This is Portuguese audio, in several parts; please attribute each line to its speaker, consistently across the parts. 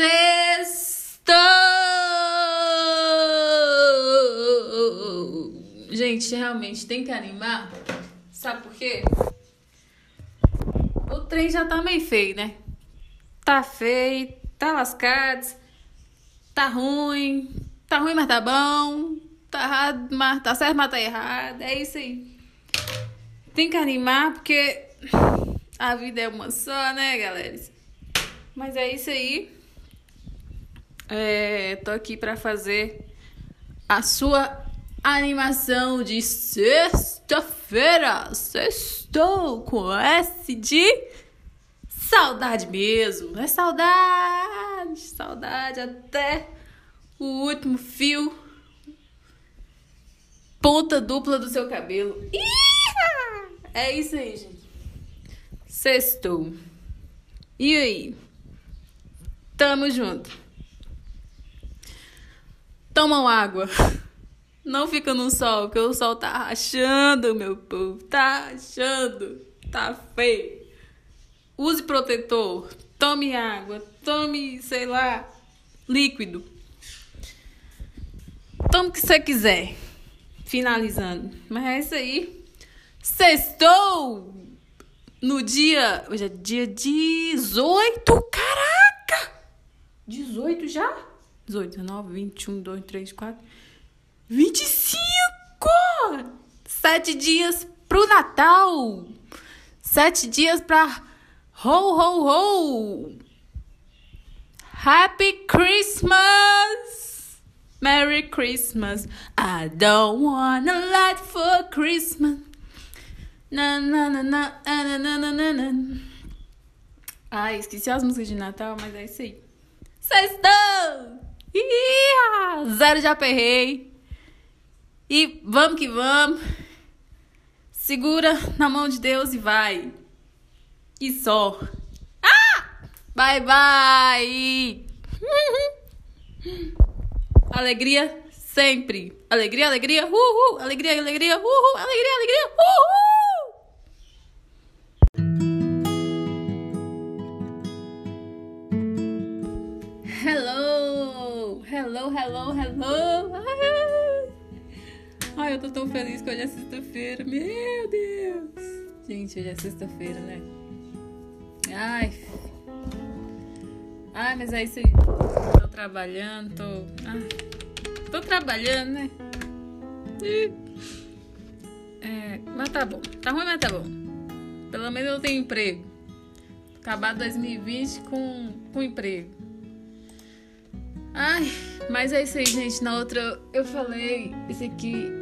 Speaker 1: Sextou! Gente, realmente tem que animar. Sabe por quê? O trem já tá meio feio, né? Tá feio, tá lascado, tá ruim, tá ruim, mas tá bom, tá errado, mas tá certo, mas tá errado. É isso aí. Tem que animar porque a vida é uma só, né, galera? Mas é isso aí. É, tô aqui para fazer a sua animação de sexta-feira. Sextou com S de saudade mesmo. É saudade, saudade até o último fio. Ponta dupla do seu cabelo. É isso aí, gente. Sextou. E aí? Tamo junto. Tomam água. Não fica no sol, porque o sol tá rachando, meu povo. Tá rachando. Tá feio. Use protetor. Tome água. Tome, sei lá, líquido. Tome o que você quiser. Finalizando. Mas é isso aí. Sextou! No dia. Hoje é dia 18. Caraca! 18 já? 18, 19, 21, 2, 3, 4. 25! Sete dias pro Natal! Sete dias pra ho, ho, ho! Happy Christmas! Merry Christmas! I don't wanna light for Christmas! Na, na, na, na, na, na, na, na, na. Ai, esqueci as músicas de Natal, mas é isso aí. Sextou! Ih, zero já aperrei. E vamos que vamos. Segura na mão de Deus e vai. E só. Ah! Bye, bye. Alegria sempre. Alegria, alegria. Uhul. Alegria, alegria. Uhul. Alegria, alegria. Uhul. Hello! Hello, hello! Ai, eu tô tão feliz que hoje é sexta-feira. Meu Deus! Gente, hoje é sexta-feira, né? Ai. Ai, mas é isso aí. Tô trabalhando, tô. Ah, tô trabalhando, né? É, mas tá bom. Tá ruim, mas tá bom. Pelo menos eu tenho emprego. Acabar 2020 com, com emprego. Ai, mas é isso aí, gente. Na outra eu falei, esse aqui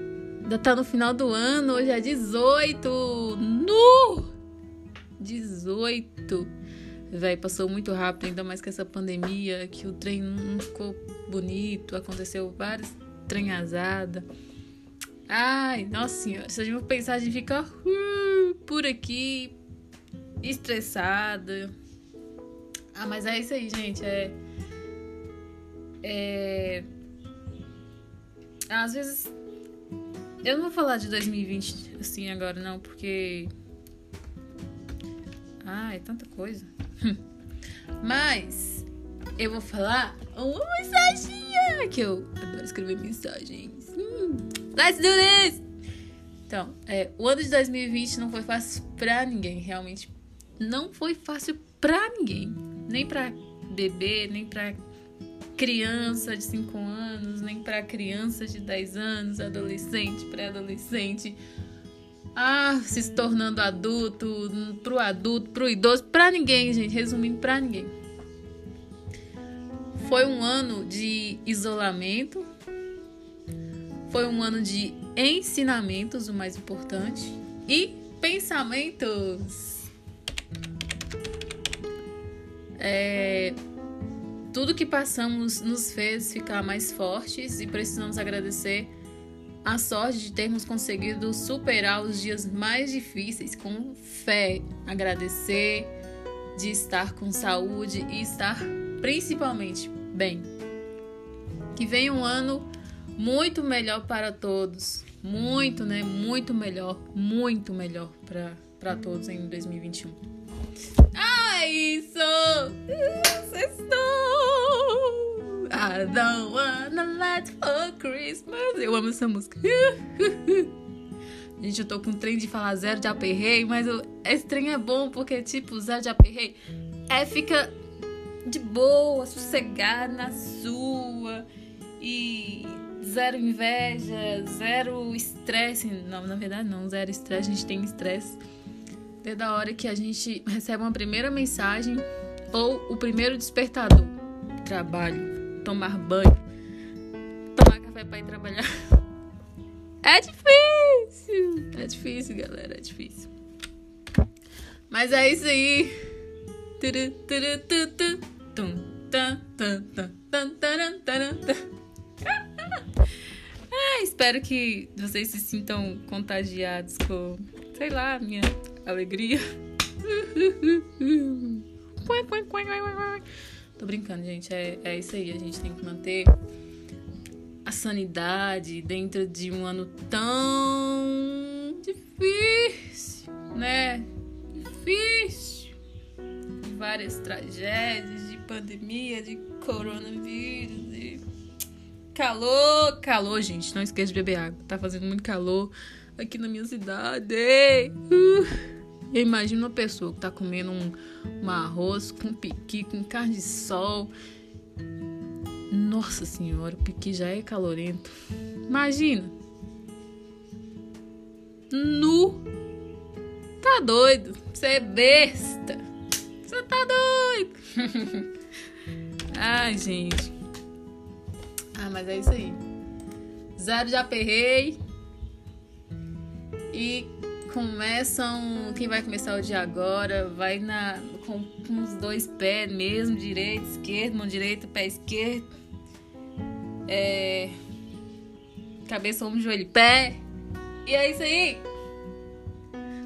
Speaker 1: ainda tá no final do ano, hoje é 18. No! 18. Véi, passou muito rápido, ainda mais com essa pandemia, que o trem não ficou bonito, aconteceu várias trenhazadas. Ai, nossa senhora, se a gente pensar, a gente fica uh, por aqui, estressada. Ah, mas é isso aí, gente. É é... Às vezes. Eu não vou falar de 2020 assim agora, não, porque. Ah, é tanta coisa. Mas eu vou falar uma mensaginha que eu adoro escrever mensagens. Hum, let's do this! Então, é, o ano de 2020 não foi fácil pra ninguém, realmente. Não foi fácil pra ninguém. Nem pra bebê, nem pra criança de 5 anos, nem para criança de 10 anos, adolescente, pré-adolescente, ah, se tornando adulto, pro adulto, pro idoso, para ninguém, gente, resumindo, para ninguém. Foi um ano de isolamento, foi um ano de ensinamentos, o mais importante, e pensamentos. É, tudo que passamos nos fez ficar mais fortes e precisamos agradecer a sorte de termos conseguido superar os dias mais difíceis com fé. Agradecer de estar com saúde e estar principalmente bem. Que venha um ano muito melhor para todos. Muito, né? Muito melhor, muito melhor para todos em 2021. Ah, isso! Sextou! I don't wanna light for Christmas. Eu amo essa música. Gente, eu tô com um trem de falar zero de aperrei, mas eu, esse trem é bom porque, tipo, zero de aperrei é fica de boa, sossegado na sua e zero inveja, zero estresse. Não, na verdade não, zero estresse, a gente tem estresse desde a hora que a gente recebe uma primeira mensagem ou o primeiro despertador. Trabalho, tomar banho, tomar café para ir trabalhar. É difícil! É difícil, galera, é difícil. Mas é isso aí. Ah, espero que vocês se sintam contagiados com, sei lá, minha alegria. Tô brincando, gente. É, é isso aí. A gente tem que manter a sanidade dentro de um ano tão difícil, né? Difícil. De várias tragédias, de pandemia, de coronavírus, de calor. Calor, gente. Não esqueça de beber água. Tá fazendo muito calor aqui na minha cidade. Uh. Eu imagino uma pessoa que tá comendo um, um arroz com piqui, com carne de sol nossa senhora, o piqui já é calorento. Imagina. Nu. Tá doido. Você é besta. Você tá doido. Ai, gente. Ah, mas é isso aí. Zero de aperrei. E começam. Quem vai começar o dia agora vai na com, com os dois pés mesmo, direito, esquerdo, mão direita, pé esquerdo é, cabeça, ombro, joelho, pé. E é isso aí.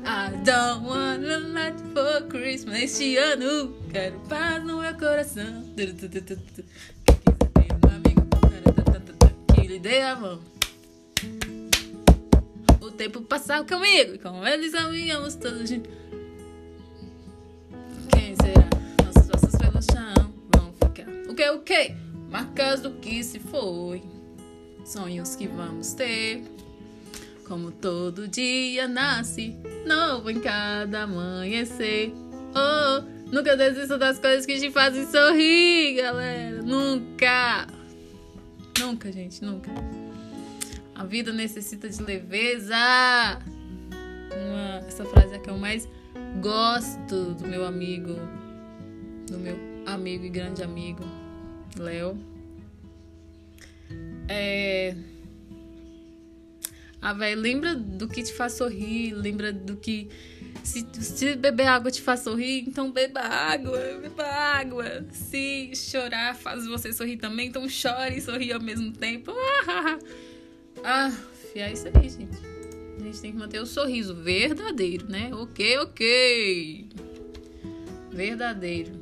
Speaker 1: I don't wanna let for Christmas. Este ano quero paz no meu coração. Que lhe dê a mão. O tempo passar comigo. Com eles amigamos todos juntos. Quem será? Nossos ossos pelo chão vão ficar. O que, o que? marcas do que se foi, sonhos que vamos ter. Como todo dia nasce, novo em cada amanhecer. Oh, nunca desista das coisas que te fazem sorrir, galera. Nunca. Nunca, gente, nunca. A vida necessita de leveza. Uma, essa frase é que eu mais gosto do meu amigo, do meu amigo e grande amigo, Léo. É. Ah, velho, lembra do que te faz sorrir, lembra do que. Se, se beber água te faz sorrir, então beba água, beba água. Se chorar faz você sorrir também, então chore e sorri ao mesmo tempo. Ah, é isso aí, gente. A gente tem que manter o sorriso verdadeiro, né? Ok, ok. Verdadeiro.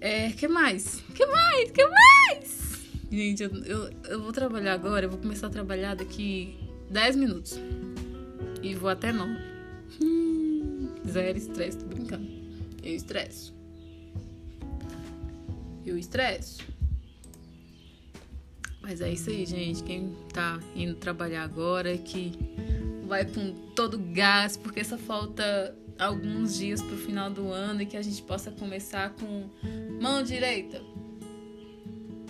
Speaker 1: É, que mais? Que mais? Que mais? Gente, eu, eu, eu vou trabalhar agora, eu vou começar a trabalhar daqui 10 minutos. E vou até 9. Hum, zero estresse, tô brincando. Eu estresso. Eu estresso. Mas é isso aí, gente. Quem tá indo trabalhar agora, que vai com todo gás, porque só falta alguns dias pro final do ano e que a gente possa começar com mão direita,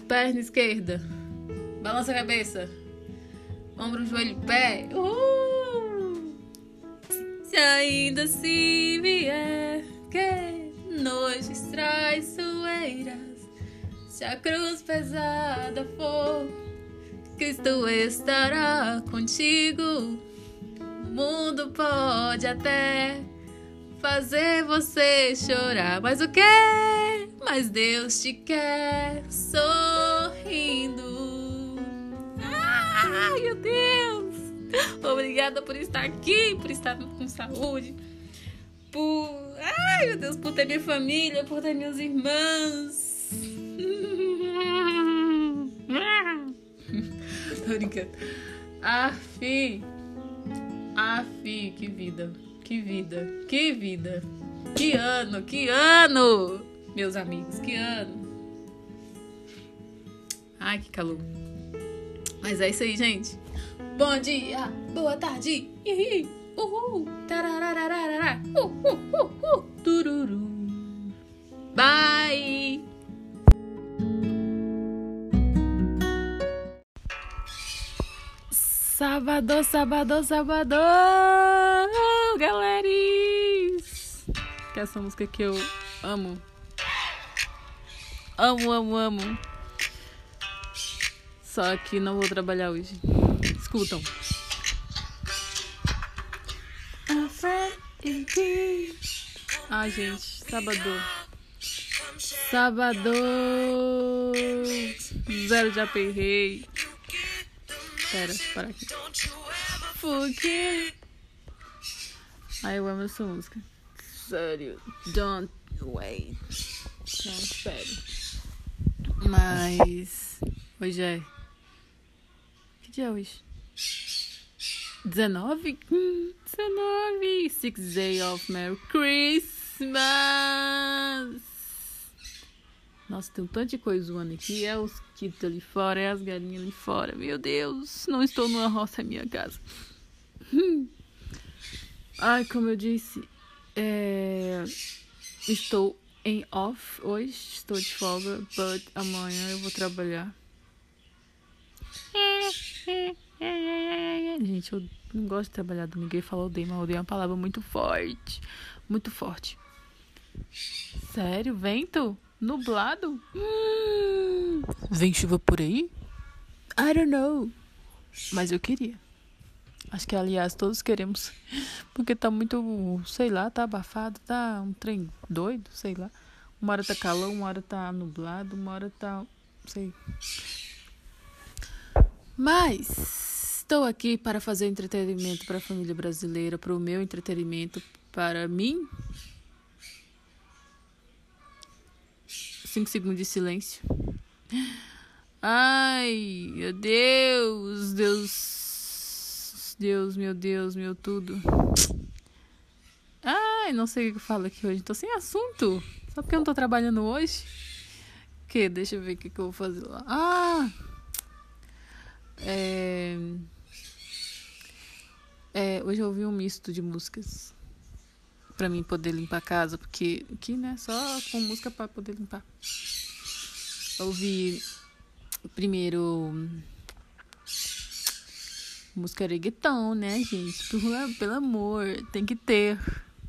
Speaker 1: perna esquerda, balança a cabeça, ombro, joelho, pé. Uhul! Se ainda se vier que noites traiçoeiras, se a cruz pesada for, Cristo estará contigo. O mundo pode até fazer você chorar. Mas o que? Mas Deus te quer sorrindo. Ai, meu Deus! Obrigada por estar aqui, por estar com saúde, por. Ai, meu Deus, por ter minha família, por ter meus irmãos. Tô brincando. Afi. Afi, que vida. Que vida, que vida. Que ano, que ano, meus amigos, que ano. Ai, que calor. Mas é isso aí, gente. Bom dia, boa tarde. Uhul, tararararara, uh, uh, uh, uh, tururu. Bye. Sábado, sábado, sábado, galeris. Que é essa música que eu amo. Amo, amo, amo. Só que não vou trabalhar hoje. Escutam. Ah, gente, sábado. Sábado. Zero de aperrei. Pera, para aqui. Fuck. Ai, eu amo essa música. Sério. Don't wait. Não, espere. Mas. Hoje é. Que dia é hoje? 19? Hum, 19! Six Day of Merry Christmas! Nossa, tem um tanto de coisa zoando aqui. É os quitos ali fora, é as galinhas ali fora. Meu Deus, não estou numa roça, é minha casa. Ai, como eu disse, é... estou em off hoje, estou de folga, but amanhã eu vou trabalhar. Gente, eu não gosto de trabalhar domingo. Ele falou odeio, mas odeio é uma palavra muito forte. Muito forte. Sério? Vento? Nublado? Hum, vem chuva por aí? I don't know. Mas eu queria. Acho que, aliás, todos queremos. Porque tá muito, sei lá, tá abafado, tá um trem doido, sei lá. Uma hora tá calor, uma hora tá nublado, uma hora tá. sei. Mas estou aqui para fazer entretenimento para a família brasileira, para o meu entretenimento, para mim Cinco segundos de silêncio. Ai, meu Deus, Deus, Deus, meu Deus, meu tudo. Ai, não sei o que eu falo aqui hoje. Tô sem assunto. Só porque eu não tô trabalhando hoje. Que? Deixa eu ver o que, que eu vou fazer lá. Ah! É... É, hoje eu ouvi um misto de músicas para mim poder limpar a casa, porque aqui, né, só com música para poder limpar. Ouvi primeiro música reggaeton, né, gente? Pelo, pelo amor, tem que ter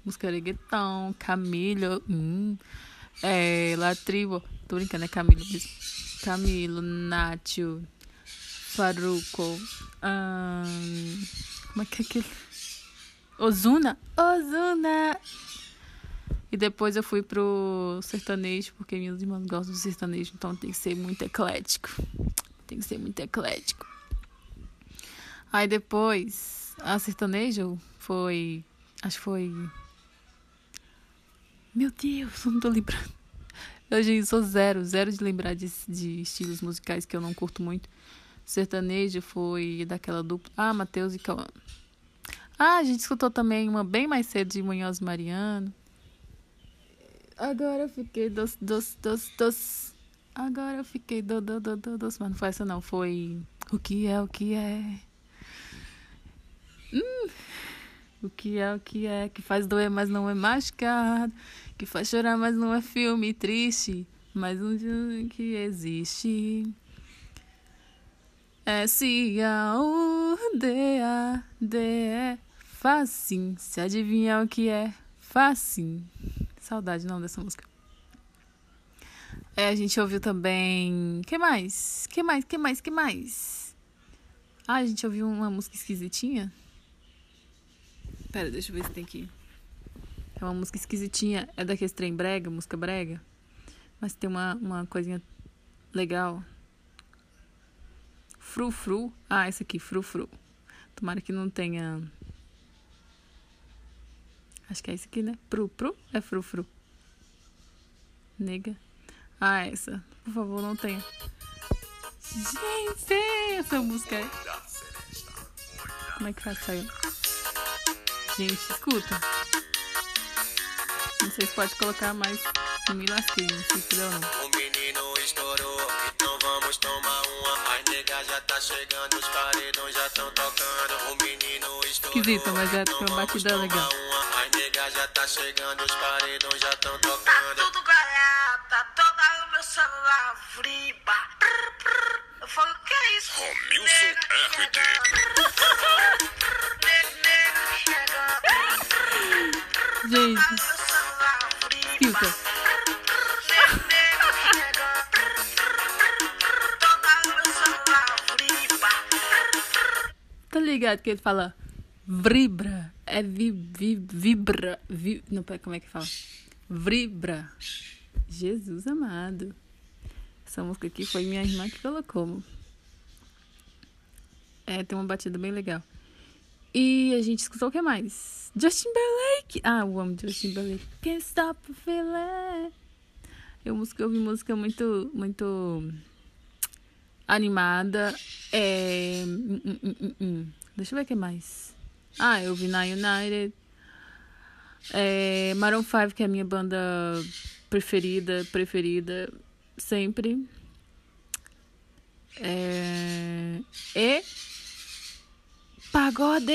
Speaker 1: música reggaeton, Camilo, hum, é, La Tribo, tô brincando, é Camilo. Camilo, Nacho, Faruco, hum, como é que é aquele? Ozuna, Ozuna. E depois eu fui pro sertanejo, porque meus irmãos gostam de sertanejo, então tem que ser muito eclético. Tem que ser muito eclético. Aí depois, a sertanejo foi. Acho que foi. Meu Deus, não tô lembrando. Eu já sou zero, zero de lembrar de, de estilos musicais que eu não curto muito. Sertanejo foi daquela dupla. Ah, Matheus e Cauã. Ah, a gente escutou também uma bem mais cedo de Munhoz Mariano. Agora eu fiquei dos, dos, dos, dos. Agora eu fiquei do, do, do, do, dos. Mas não foi essa não, foi. O que é, o que é. Hum. O que é, o que é. Que faz doer, mas não é machucado. Que faz chorar, mas não é filme triste. Mas um dia que existe. S-A-U-D-A-D-E Facinho. Se adivinhar o que é, facinho. Saudade não dessa música. É, a gente ouviu também. que mais? que mais? que mais? que mais? Ah, a gente ouviu uma música esquisitinha. Pera, deixa eu ver se tem aqui. É uma música esquisitinha. É daquele trem brega, música brega. Mas tem uma, uma coisinha legal. Frufru. Ah, esse aqui, frufru. Tomara que não tenha. Acho que é esse aqui, né? Pru? É frufru. Nega. Ah, essa. Por favor, não tenha. Gente, essa música é. Como é que faz sair? Gente, escuta. Não sei se pode colocar mais. Me lasquei, não sei se não. Tá chegando, os paredões já tão tocando. O menino Esquisito, mas é uma batida legal. As negas já tá chegando, os paredões já tão tocando. Tá tudo garata, toda o meu celular friba. Eu falo, o que é isso? Romilson RD. Gente, escuta. Ligado que ele fala vibra. É vi, vi, vibra. Vi, não, como é que fala? Vibra. Jesus amado. Essa música aqui foi minha irmã que colocou. É, tem uma batida bem legal. E a gente escutou o que mais? Justin Timberlake. Ah, eu amo Justin Timberlake. Can't stop feeling. Eu, música, eu ouvi música muito, muito animada. É... Deixa eu ver o que mais. Ah, eu vi na United. É, Maroon 5, que é a minha banda preferida, preferida sempre. É, e Pagode!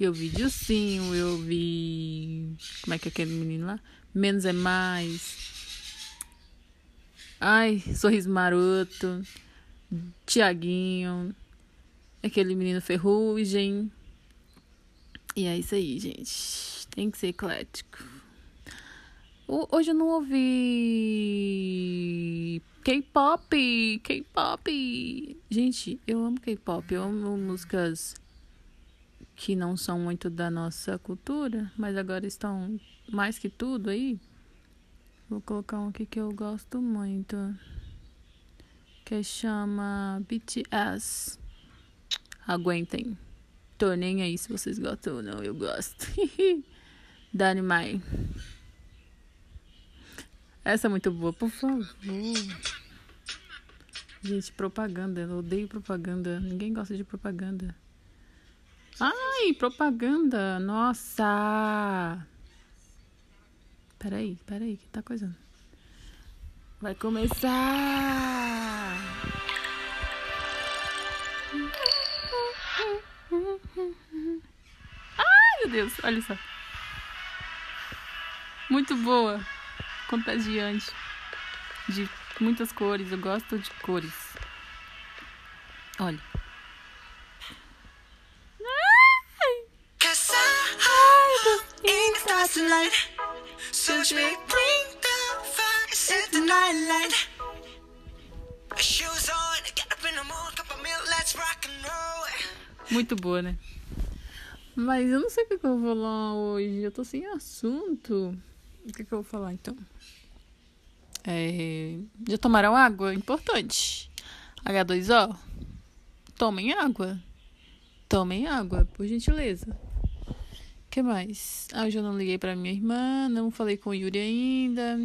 Speaker 1: Eu vi Dilcinho, eu vi. Como é que é aquele menino lá? Menos é mais. Ai, Sorriso Maroto. Tiaguinho. Aquele menino ferrugem. E é isso aí, gente. Tem que ser eclético. Hoje eu não ouvi K-pop, K-pop. Gente, eu amo K-pop, eu amo músicas que não são muito da nossa cultura, mas agora estão mais que tudo aí. Vou colocar um aqui que eu gosto muito, que chama BTS. Aguentem. Tô nem aí se vocês gostam ou não, eu gosto. Dynamite. Essa é muito boa, por favor. Gente, propaganda. Eu odeio propaganda. Ninguém gosta de propaganda. Ai, propaganda. Nossa. Peraí, peraí, que tá coisando. Vai começar. Meu Deus, olha só. Muito boa. Contagiante. De muitas cores. Eu gosto de cores. Olha. Muito boa, né? Mas eu não sei o que, eu vou falar hoje. Eu tô sem assunto. O que, que eu vou falar então? É... Já tomaram água? Importante. H2O? Tomem água. Tomem água, por gentileza. O que mais? Ah, eu já não liguei pra minha irmã, não falei com o Yuri ainda.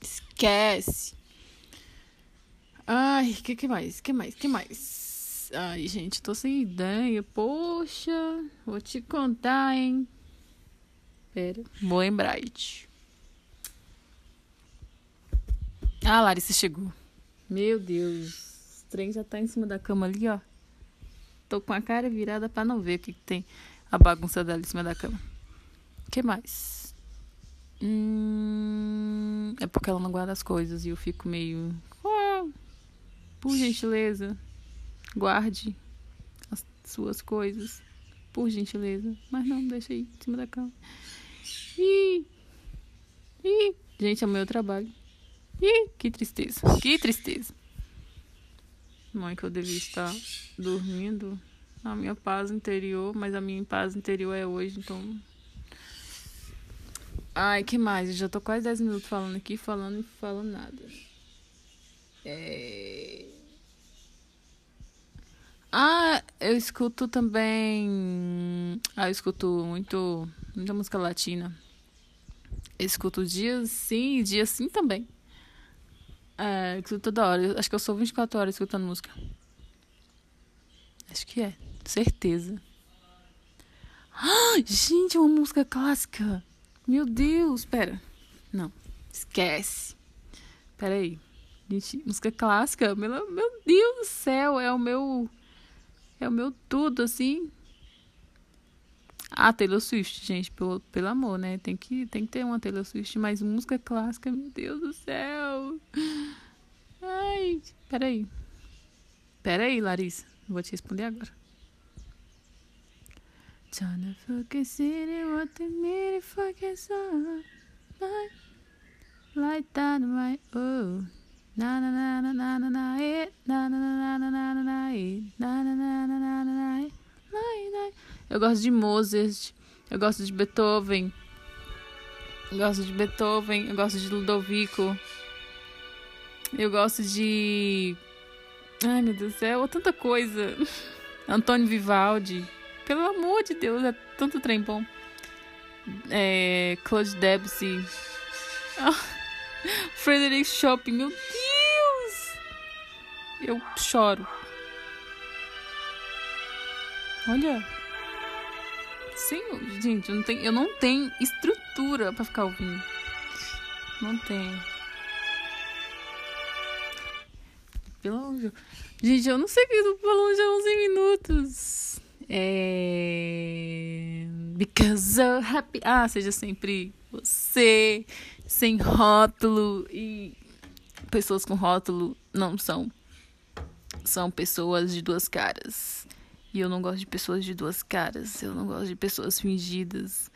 Speaker 1: Esquece. Ai, que que mais? Que mais? Que mais? Ai, gente, tô sem ideia. Poxa, vou te contar, hein? Pera, Moembrite. Ah, a Larissa chegou. Meu Deus. O trem já tá em cima da cama ali, ó. Tô com a cara virada pra não ver o que, que tem a bagunça dela em cima da cama. Que mais? Hum, é porque ela não guarda as coisas e eu fico meio por gentileza, guarde as suas coisas. Por gentileza. Mas não, deixa aí em cima da cama. Ih! Ih! Gente, é o meu trabalho. Ih, que tristeza. Que tristeza. Mãe, que eu devia estar dormindo. A minha paz interior, mas a minha paz interior é hoje, então. Ai, que mais? Eu já tô quase 10 minutos falando aqui, falando e falando nada. É... Ah, eu escuto também. Ah, eu escuto muito, muita música latina. Eu escuto dias sim e dias sim também. É, eu escuto toda hora. acho que eu sou 24 horas escutando música. Acho que é, certeza. Ah, gente, é uma música clássica. Meu Deus, pera. Não, esquece. Peraí. Gente, música clássica, meu, meu Deus do céu, é o meu. É o meu tudo, assim. Ah, Taylor Swift, gente, pelo, pelo amor, né? Tem que, tem que ter uma Taylor Swift, mas música clássica, meu Deus do céu. Ai, peraí. Peraí, Larissa. Vou te responder agora. Trying to city, what the minute focus on. Like, like dynamite, oh. Eu gosto de Mozart, eu gosto de Beethoven, eu gosto de Beethoven, eu gosto de Ludovico, eu gosto de. Ai meu Deus do céu, tanta coisa. Antônio Vivaldi, pelo amor de Deus, é tanto trem bom. É, Claude Debussy. Oh, Frederick Chopin, meu Deus! Eu choro. Olha. Sim, gente, eu não tenho, eu não tenho estrutura para ficar ouvindo. Não tenho. Pelo amor Gente, eu não sei que eu tô falando já há 11 minutos. É. Because I'm happy. Ah, seja sempre você, sem rótulo. E pessoas com rótulo não são. São pessoas de duas caras. E eu não gosto de pessoas de duas caras. Eu não gosto de pessoas fingidas.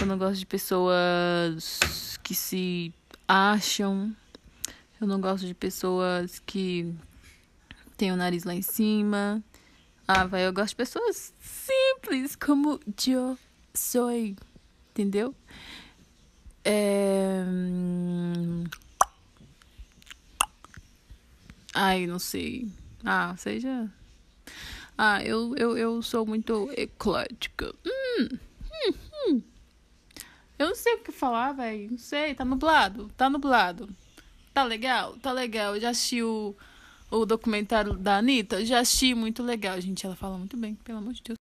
Speaker 1: Eu não gosto de pessoas que se acham. Eu não gosto de pessoas que têm o nariz lá em cima. Ah, vai, eu gosto de pessoas simples, como eu sou. Entendeu? É... Ai, não sei. Ah, seja ah, eu, eu, eu sou muito eclética. Hum, hum, hum. Eu não sei o que falar, velho. Não sei, tá nublado. Tá nublado. Tá legal? Tá legal. Eu já assisti o, o documentário da Anitta. Já assisti, muito legal, gente. Ela fala muito bem, pelo amor de Deus.